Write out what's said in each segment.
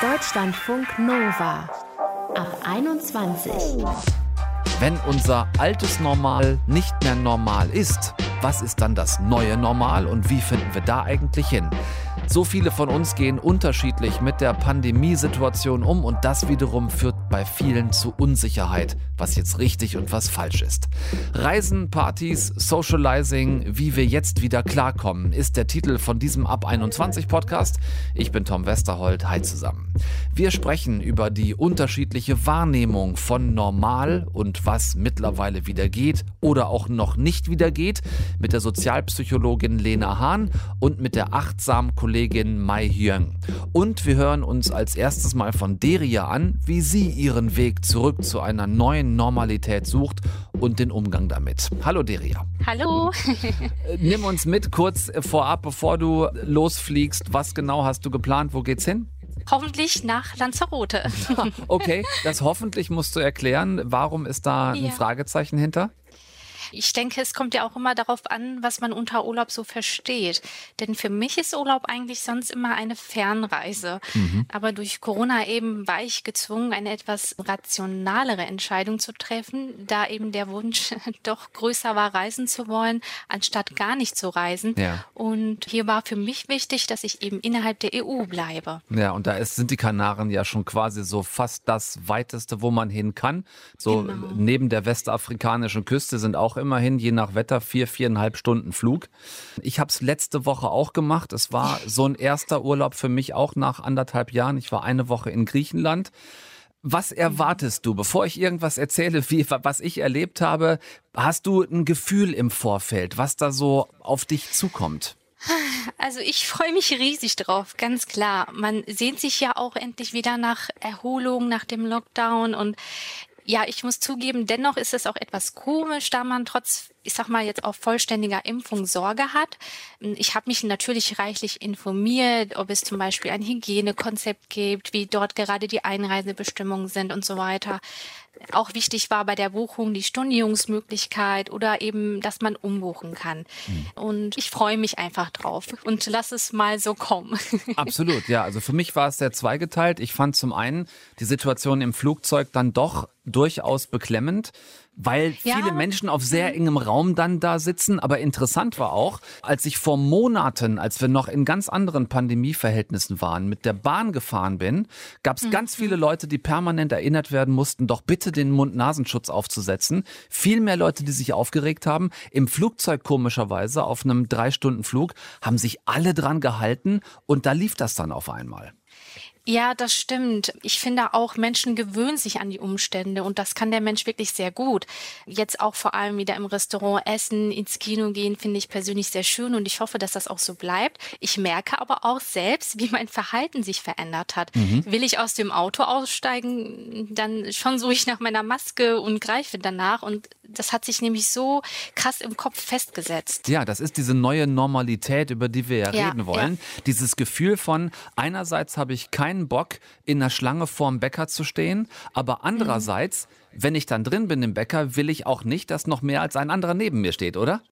Deutschlandfunk Nova ab 21. Wenn unser altes Normal nicht mehr normal ist, was ist dann das neue Normal und wie finden wir da eigentlich hin? So viele von uns gehen unterschiedlich mit der Pandemiesituation um und das wiederum führt bei vielen zu Unsicherheit, was jetzt richtig und was falsch ist. Reisen, Partys, Socializing, wie wir jetzt wieder klarkommen, ist der Titel von diesem Ab 21 Podcast. Ich bin Tom Westerholt, hi zusammen. Wir sprechen über die unterschiedliche Wahrnehmung von normal und was mittlerweile wieder geht oder auch noch nicht wieder geht mit der Sozialpsychologin Lena Hahn und mit der achtsamen Kollegin Mai Hyung. Und wir hören uns als erstes mal von Deria an, wie sie ihren Weg zurück zu einer neuen Normalität sucht und den Umgang damit. Hallo Deria. Hallo. Äh, nimm uns mit kurz vorab, bevor du losfliegst. Was genau hast du geplant? Wo geht's hin? Hoffentlich nach Lanzarote. okay, das hoffentlich musst du erklären. Warum ist da ein ja. Fragezeichen hinter? Ich denke, es kommt ja auch immer darauf an, was man unter Urlaub so versteht. Denn für mich ist Urlaub eigentlich sonst immer eine Fernreise. Mhm. Aber durch Corona eben war ich gezwungen, eine etwas rationalere Entscheidung zu treffen, da eben der Wunsch doch größer war, reisen zu wollen, anstatt gar nicht zu reisen. Ja. Und hier war für mich wichtig, dass ich eben innerhalb der EU bleibe. Ja, und da ist, sind die Kanaren ja schon quasi so fast das weiteste, wo man hin kann. So genau. neben der westafrikanischen Küste sind auch immerhin je nach Wetter vier, viereinhalb Stunden Flug. Ich habe es letzte Woche auch gemacht. Es war so ein erster Urlaub für mich auch nach anderthalb Jahren. Ich war eine Woche in Griechenland. Was erwartest du, bevor ich irgendwas erzähle, wie, was ich erlebt habe? Hast du ein Gefühl im Vorfeld, was da so auf dich zukommt? Also ich freue mich riesig drauf, ganz klar. Man sehnt sich ja auch endlich wieder nach Erholung, nach dem Lockdown und ja, ich muss zugeben, dennoch ist es auch etwas komisch, da man trotz, ich sag mal jetzt auf vollständiger Impfung Sorge hat. Ich habe mich natürlich reichlich informiert, ob es zum Beispiel ein Hygienekonzept gibt, wie dort gerade die Einreisebestimmungen sind und so weiter. Auch wichtig war bei der Buchung die Stornierungsmöglichkeit oder eben, dass man umbuchen kann. Mhm. Und ich freue mich einfach drauf und lass es mal so kommen. Absolut, ja. Also für mich war es sehr zweigeteilt. Ich fand zum einen die Situation im Flugzeug dann doch durchaus beklemmend weil viele ja. Menschen auf sehr mhm. engem Raum dann da sitzen. Aber interessant war auch, als ich vor Monaten, als wir noch in ganz anderen Pandemieverhältnissen waren, mit der Bahn gefahren bin, gab es mhm. ganz viele Leute, die permanent erinnert werden mussten, doch bitte den Mund-Nasenschutz aufzusetzen. Viel mehr Leute, die sich aufgeregt haben. Im Flugzeug komischerweise, auf einem Drei-Stunden-Flug, haben sich alle dran gehalten und da lief das dann auf einmal. Ja, das stimmt. Ich finde auch, Menschen gewöhnen sich an die Umstände und das kann der Mensch wirklich sehr gut. Jetzt auch vor allem wieder im Restaurant essen, ins Kino gehen, finde ich persönlich sehr schön und ich hoffe, dass das auch so bleibt. Ich merke aber auch selbst, wie mein Verhalten sich verändert hat. Mhm. Will ich aus dem Auto aussteigen, dann schon suche ich nach meiner Maske und greife danach und das hat sich nämlich so krass im Kopf festgesetzt. Ja, das ist diese neue Normalität, über die wir ja, ja reden wollen. Ja. Dieses Gefühl von einerseits habe ich kein keinen Bock, in der Schlange vorm Bäcker zu stehen. Aber andererseits, mhm. wenn ich dann drin bin im Bäcker, will ich auch nicht, dass noch mehr als ein anderer neben mir steht, oder?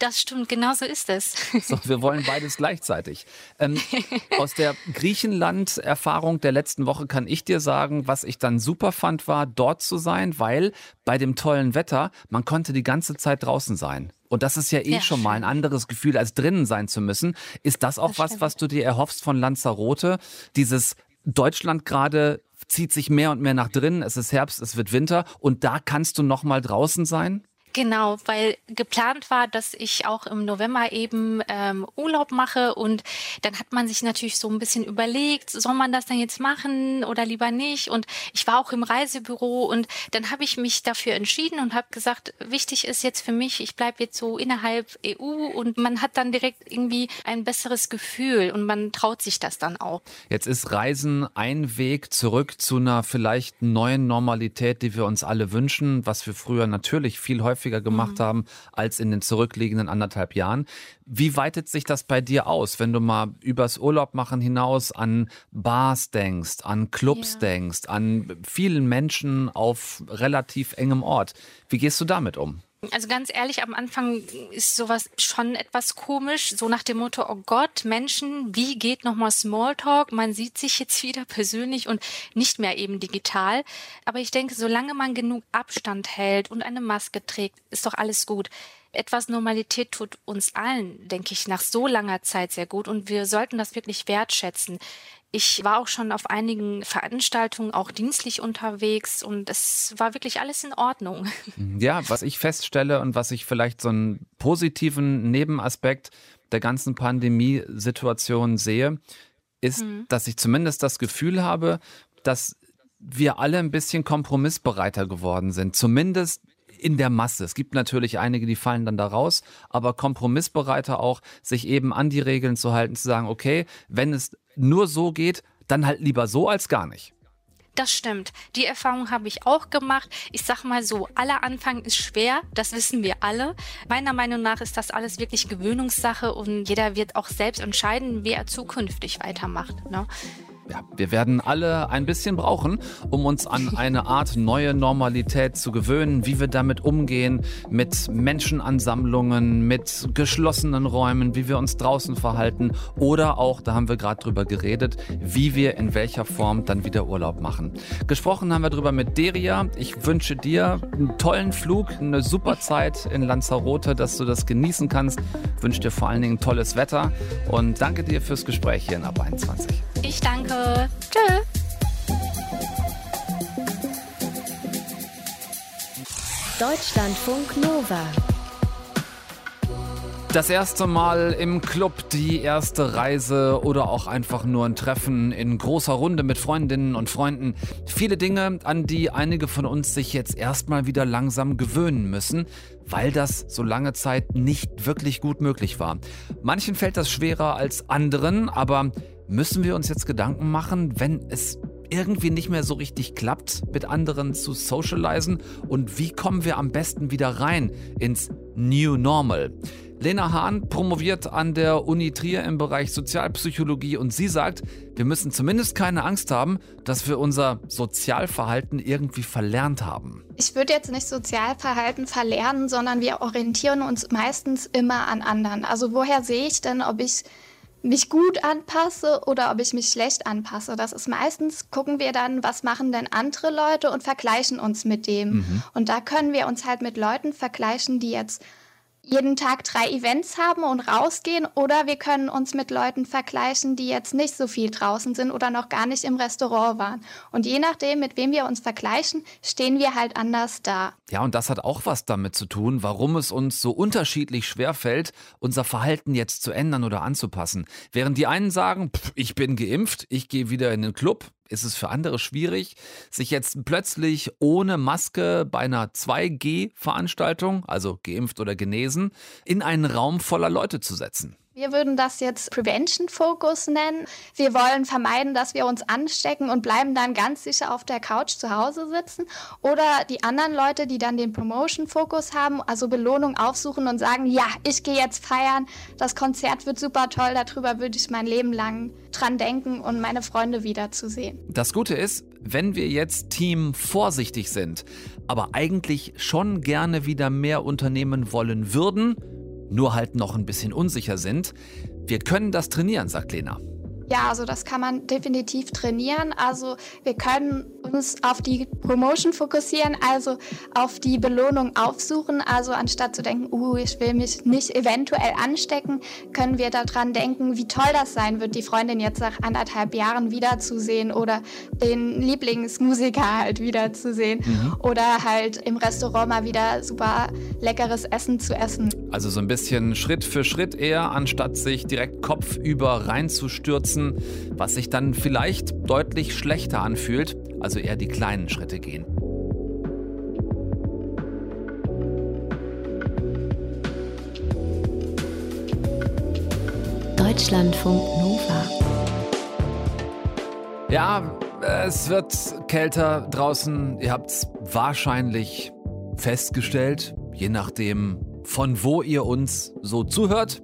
Das stimmt, genau so ist es. So, wir wollen beides gleichzeitig. Ähm, aus der Griechenland-Erfahrung der letzten Woche kann ich dir sagen, was ich dann super fand, war dort zu sein, weil bei dem tollen Wetter man konnte die ganze Zeit draußen sein. Und das ist ja eh ja, schon mal ein anderes Gefühl, als drinnen sein zu müssen. Ist das auch das was, was du dir erhoffst von Lanzarote? Dieses Deutschland gerade zieht sich mehr und mehr nach drinnen. Es ist Herbst, es wird Winter und da kannst du noch mal draußen sein? Genau, weil geplant war, dass ich auch im November eben ähm, Urlaub mache und dann hat man sich natürlich so ein bisschen überlegt, soll man das denn jetzt machen oder lieber nicht? Und ich war auch im Reisebüro und dann habe ich mich dafür entschieden und habe gesagt, wichtig ist jetzt für mich, ich bleibe jetzt so innerhalb EU und man hat dann direkt irgendwie ein besseres Gefühl und man traut sich das dann auch. Jetzt ist Reisen ein Weg zurück zu einer vielleicht neuen Normalität, die wir uns alle wünschen, was wir früher natürlich viel häufiger häufiger gemacht mhm. haben als in den zurückliegenden anderthalb Jahren. Wie weitet sich das bei dir aus, wenn du mal übers Urlaub machen hinaus an Bars denkst, an Clubs ja. denkst, an vielen Menschen auf relativ engem Ort? Wie gehst du damit um? Also ganz ehrlich, am Anfang ist sowas schon etwas komisch, so nach dem Motto, oh Gott, Menschen, wie geht nochmal Smalltalk? Man sieht sich jetzt wieder persönlich und nicht mehr eben digital. Aber ich denke, solange man genug Abstand hält und eine Maske trägt, ist doch alles gut etwas Normalität tut uns allen, denke ich, nach so langer Zeit sehr gut und wir sollten das wirklich wertschätzen. Ich war auch schon auf einigen Veranstaltungen auch dienstlich unterwegs und es war wirklich alles in Ordnung. Ja, was ich feststelle und was ich vielleicht so einen positiven Nebenaspekt der ganzen Pandemiesituation sehe, ist, mhm. dass ich zumindest das Gefühl habe, dass wir alle ein bisschen kompromissbereiter geworden sind. Zumindest in der Masse. Es gibt natürlich einige, die fallen dann da raus, aber kompromissbereiter auch, sich eben an die Regeln zu halten, zu sagen, okay, wenn es nur so geht, dann halt lieber so als gar nicht. Das stimmt. Die Erfahrung habe ich auch gemacht. Ich sag mal so, aller Anfang ist schwer, das wissen wir alle. Meiner Meinung nach ist das alles wirklich Gewöhnungssache und jeder wird auch selbst entscheiden, wie er zukünftig weitermacht. Ne? Ja, wir werden alle ein bisschen brauchen, um uns an eine Art neue Normalität zu gewöhnen, wie wir damit umgehen, mit Menschenansammlungen, mit geschlossenen Räumen, wie wir uns draußen verhalten oder auch, da haben wir gerade drüber geredet, wie wir in welcher Form dann wieder Urlaub machen. Gesprochen haben wir drüber mit Deria. Ich wünsche dir einen tollen Flug, eine super Zeit in Lanzarote, dass du das genießen kannst. Ich wünsche dir vor allen Dingen tolles Wetter und danke dir fürs Gespräch hier in Ab 21. Ich danke. Tschö. Deutschlandfunk Nova. Das erste Mal im Club, die erste Reise oder auch einfach nur ein Treffen in großer Runde mit Freundinnen und Freunden. Viele Dinge, an die einige von uns sich jetzt erstmal wieder langsam gewöhnen müssen, weil das so lange Zeit nicht wirklich gut möglich war. Manchen fällt das schwerer als anderen, aber Müssen wir uns jetzt Gedanken machen, wenn es irgendwie nicht mehr so richtig klappt, mit anderen zu socialisen? Und wie kommen wir am besten wieder rein ins New Normal? Lena Hahn promoviert an der Uni Trier im Bereich Sozialpsychologie und sie sagt, wir müssen zumindest keine Angst haben, dass wir unser Sozialverhalten irgendwie verlernt haben. Ich würde jetzt nicht Sozialverhalten verlernen, sondern wir orientieren uns meistens immer an anderen. Also woher sehe ich denn, ob ich mich gut anpasse oder ob ich mich schlecht anpasse. Das ist meistens, gucken wir dann, was machen denn andere Leute und vergleichen uns mit dem. Mhm. Und da können wir uns halt mit Leuten vergleichen, die jetzt jeden Tag drei Events haben und rausgehen oder wir können uns mit Leuten vergleichen, die jetzt nicht so viel draußen sind oder noch gar nicht im Restaurant waren. Und je nachdem, mit wem wir uns vergleichen, stehen wir halt anders da. Ja, und das hat auch was damit zu tun, warum es uns so unterschiedlich schwerfällt, unser Verhalten jetzt zu ändern oder anzupassen. Während die einen sagen, pff, ich bin geimpft, ich gehe wieder in den Club, ist es für andere schwierig, sich jetzt plötzlich ohne Maske bei einer 2G-Veranstaltung, also geimpft oder genesen, in einen Raum voller Leute zu setzen. Wir würden das jetzt Prevention Focus nennen. Wir wollen vermeiden, dass wir uns anstecken und bleiben dann ganz sicher auf der Couch zu Hause sitzen. Oder die anderen Leute, die dann den Promotion Focus haben, also Belohnung aufsuchen und sagen, ja, ich gehe jetzt feiern, das Konzert wird super toll, darüber würde ich mein Leben lang dran denken und meine Freunde wiederzusehen. Das Gute ist, wenn wir jetzt Team vorsichtig sind, aber eigentlich schon gerne wieder mehr unternehmen wollen würden, nur halt noch ein bisschen unsicher sind. Wir können das trainieren, sagt Lena. Ja, also das kann man definitiv trainieren. Also wir können uns auf die Promotion fokussieren, also auf die Belohnung aufsuchen. Also anstatt zu denken, uh, ich will mich nicht eventuell anstecken, können wir daran denken, wie toll das sein wird, die Freundin jetzt nach anderthalb Jahren wiederzusehen oder den Lieblingsmusiker halt wiederzusehen mhm. oder halt im Restaurant mal wieder super leckeres Essen zu essen. Also so ein bisschen Schritt für Schritt eher, anstatt sich direkt kopfüber reinzustürzen, was sich dann vielleicht deutlich schlechter anfühlt also eher die kleinen Schritte gehen. Deutschlandfunk Nova. Ja, es wird kälter draußen. Ihr habt es wahrscheinlich festgestellt, je nachdem, von wo ihr uns so zuhört.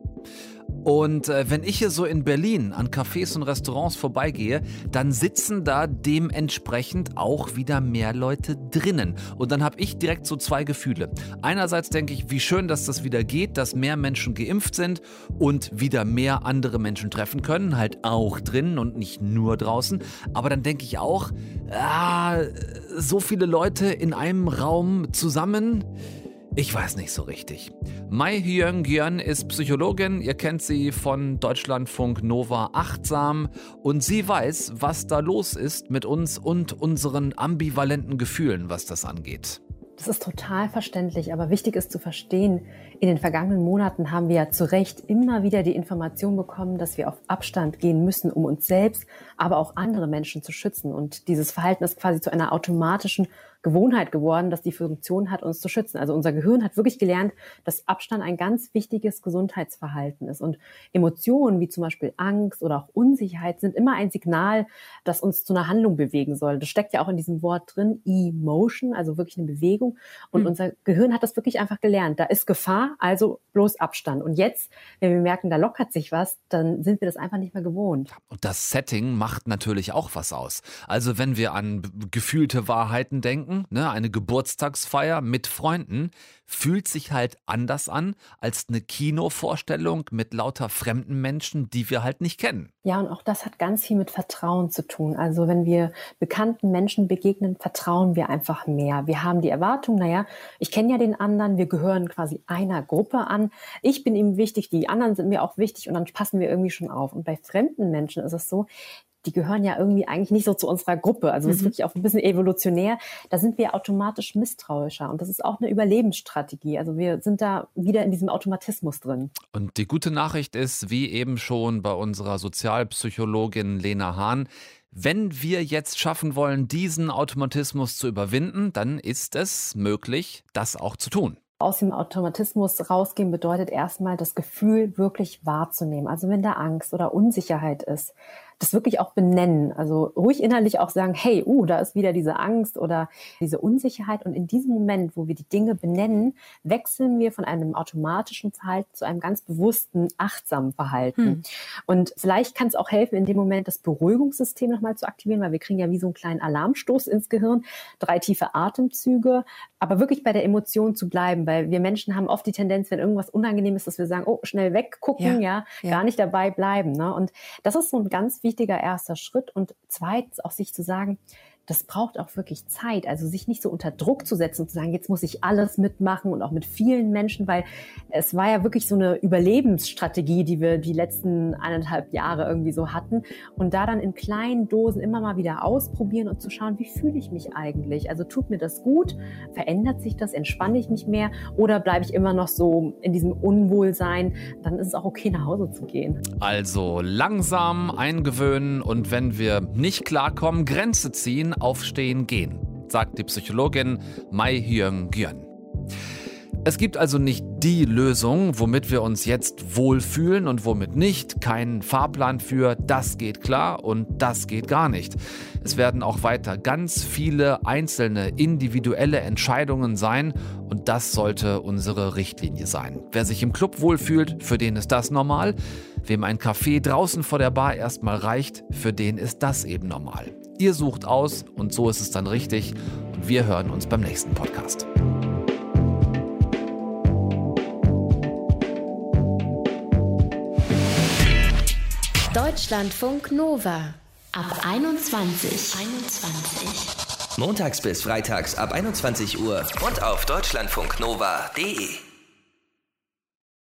Und äh, wenn ich hier so in Berlin an Cafés und Restaurants vorbeigehe, dann sitzen da dementsprechend auch wieder mehr Leute drinnen. Und dann habe ich direkt so zwei Gefühle. Einerseits denke ich, wie schön, dass das wieder geht, dass mehr Menschen geimpft sind und wieder mehr andere Menschen treffen können, halt auch drinnen und nicht nur draußen. Aber dann denke ich auch, ah, so viele Leute in einem Raum zusammen. Ich weiß nicht so richtig. Mai Hyung Gyun ist Psychologin, ihr kennt sie von Deutschlandfunk Nova Achtsam und sie weiß, was da los ist mit uns und unseren ambivalenten Gefühlen, was das angeht. Das ist total verständlich, aber wichtig ist zu verstehen, in den vergangenen Monaten haben wir ja zu Recht immer wieder die Information bekommen, dass wir auf Abstand gehen müssen, um uns selbst, aber auch andere Menschen zu schützen. Und dieses Verhalten ist quasi zu einer automatischen Gewohnheit geworden, dass die Funktion hat, uns zu schützen. Also unser Gehirn hat wirklich gelernt, dass Abstand ein ganz wichtiges Gesundheitsverhalten ist. Und Emotionen wie zum Beispiel Angst oder auch Unsicherheit sind immer ein Signal, das uns zu einer Handlung bewegen soll. Das steckt ja auch in diesem Wort drin, Emotion, also wirklich eine Bewegung. Und mhm. unser Gehirn hat das wirklich einfach gelernt. Da ist Gefahr, also bloß Abstand. Und jetzt, wenn wir merken, da lockert sich was, dann sind wir das einfach nicht mehr gewohnt. Und das Setting macht natürlich auch was aus. Also wenn wir an gefühlte Wahrheiten denken, denken, ne, eine Geburtstagsfeier mit Freunden fühlt sich halt anders an als eine Kinovorstellung mit lauter fremden Menschen, die wir halt nicht kennen. Ja, und auch das hat ganz viel mit Vertrauen zu tun. Also wenn wir bekannten Menschen begegnen, vertrauen wir einfach mehr. Wir haben die Erwartung, naja, ich kenne ja den anderen, wir gehören quasi einer Gruppe an. Ich bin ihm wichtig, die anderen sind mir auch wichtig und dann passen wir irgendwie schon auf. Und bei fremden Menschen ist es so, die gehören ja irgendwie eigentlich nicht so zu unserer Gruppe. Also das ist mhm. wirklich auch ein bisschen evolutionär. Da sind wir automatisch misstrauischer. Und das ist auch eine Überlebensstrategie. Also wir sind da wieder in diesem Automatismus drin. Und die gute Nachricht ist, wie eben schon bei unserer Sozialpsychologin Lena Hahn, wenn wir jetzt schaffen wollen, diesen Automatismus zu überwinden, dann ist es möglich, das auch zu tun aus dem Automatismus rausgehen bedeutet erstmal das Gefühl wirklich wahrzunehmen. Also wenn da Angst oder Unsicherheit ist, das wirklich auch benennen. Also ruhig innerlich auch sagen, hey, uh, da ist wieder diese Angst oder diese Unsicherheit. Und in diesem Moment, wo wir die Dinge benennen, wechseln wir von einem automatischen Verhalten zu einem ganz bewussten, achtsamen Verhalten. Hm. Und vielleicht kann es auch helfen, in dem Moment das Beruhigungssystem nochmal zu aktivieren, weil wir kriegen ja wie so einen kleinen Alarmstoß ins Gehirn, drei tiefe Atemzüge, aber wirklich bei der Emotion zu bleiben, weil wir Menschen haben oft die Tendenz, wenn irgendwas unangenehm ist, dass wir sagen, oh, schnell weggucken, ja, ja, ja. gar nicht dabei bleiben. Ne? Und das ist so ein ganz wichtiger erster Schritt. Und zweitens auch sich zu sagen, das braucht auch wirklich Zeit. Also sich nicht so unter Druck zu setzen und zu sagen, jetzt muss ich alles mitmachen und auch mit vielen Menschen, weil es war ja wirklich so eine Überlebensstrategie, die wir die letzten eineinhalb Jahre irgendwie so hatten. Und da dann in kleinen Dosen immer mal wieder ausprobieren und zu schauen, wie fühle ich mich eigentlich? Also tut mir das gut? Verändert sich das? Entspanne ich mich mehr? Oder bleibe ich immer noch so in diesem Unwohlsein? Dann ist es auch okay, nach Hause zu gehen. Also langsam eingewöhnen und wenn wir nicht klarkommen, Grenze ziehen Aufstehen, Gehen, sagt die Psychologin Mai Hyung Gyun. Es gibt also nicht die Lösung, womit wir uns jetzt wohlfühlen und womit nicht. Kein Fahrplan für das geht klar und das geht gar nicht. Es werden auch weiter ganz viele einzelne individuelle Entscheidungen sein und das sollte unsere Richtlinie sein. Wer sich im Club wohlfühlt, für den ist das normal. Wem ein Kaffee draußen vor der Bar erstmal reicht, für den ist das eben normal. Ihr sucht aus und so ist es dann richtig. Und wir hören uns beim nächsten Podcast. Deutschlandfunk Nova ab 21. 21. Montags bis freitags ab 21 Uhr und auf deutschlandfunknova.de.